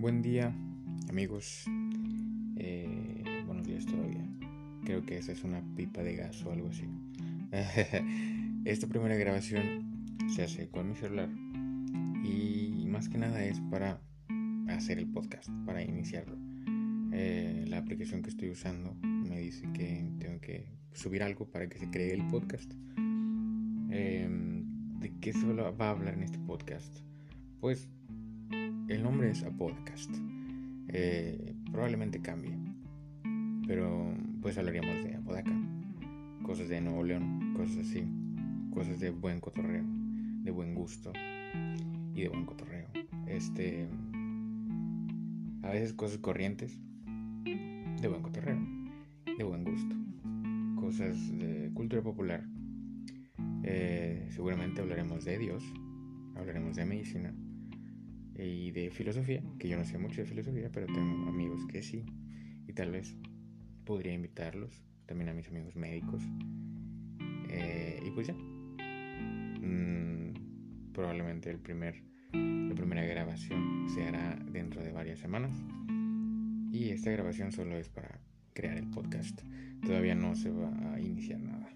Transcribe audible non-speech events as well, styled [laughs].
buen día, amigos. Eh, buenos días todavía. Creo que esa es una pipa de gas o algo así. [laughs] Esta primera grabación se hace con mi celular y más que nada es para hacer el podcast, para iniciarlo. Eh, la aplicación que estoy usando me dice que tengo que subir algo para que se cree el podcast. Em, ¿De qué solo va a hablar en este podcast? Pues el nombre es a podcast. Eh, probablemente cambie. Pero pues hablaríamos de Apodaca. Cosas de Nuevo León, cosas así. Cosas de buen cotorreo, de buen gusto y de buen cotorreo. Este. A veces cosas corrientes, de buen cotorreo, de buen gusto. Cosas de cultura popular. Eh, seguramente hablaremos de Dios, hablaremos de medicina y de filosofía, que yo no sé mucho de filosofía, pero tengo amigos que sí, y tal vez podría invitarlos, también a mis amigos médicos. Eh, y pues ya. Mm, probablemente el primer, la primera grabación se hará dentro de varias semanas. Y esta grabación solo es para crear el podcast. Todavía no se va a iniciar nada.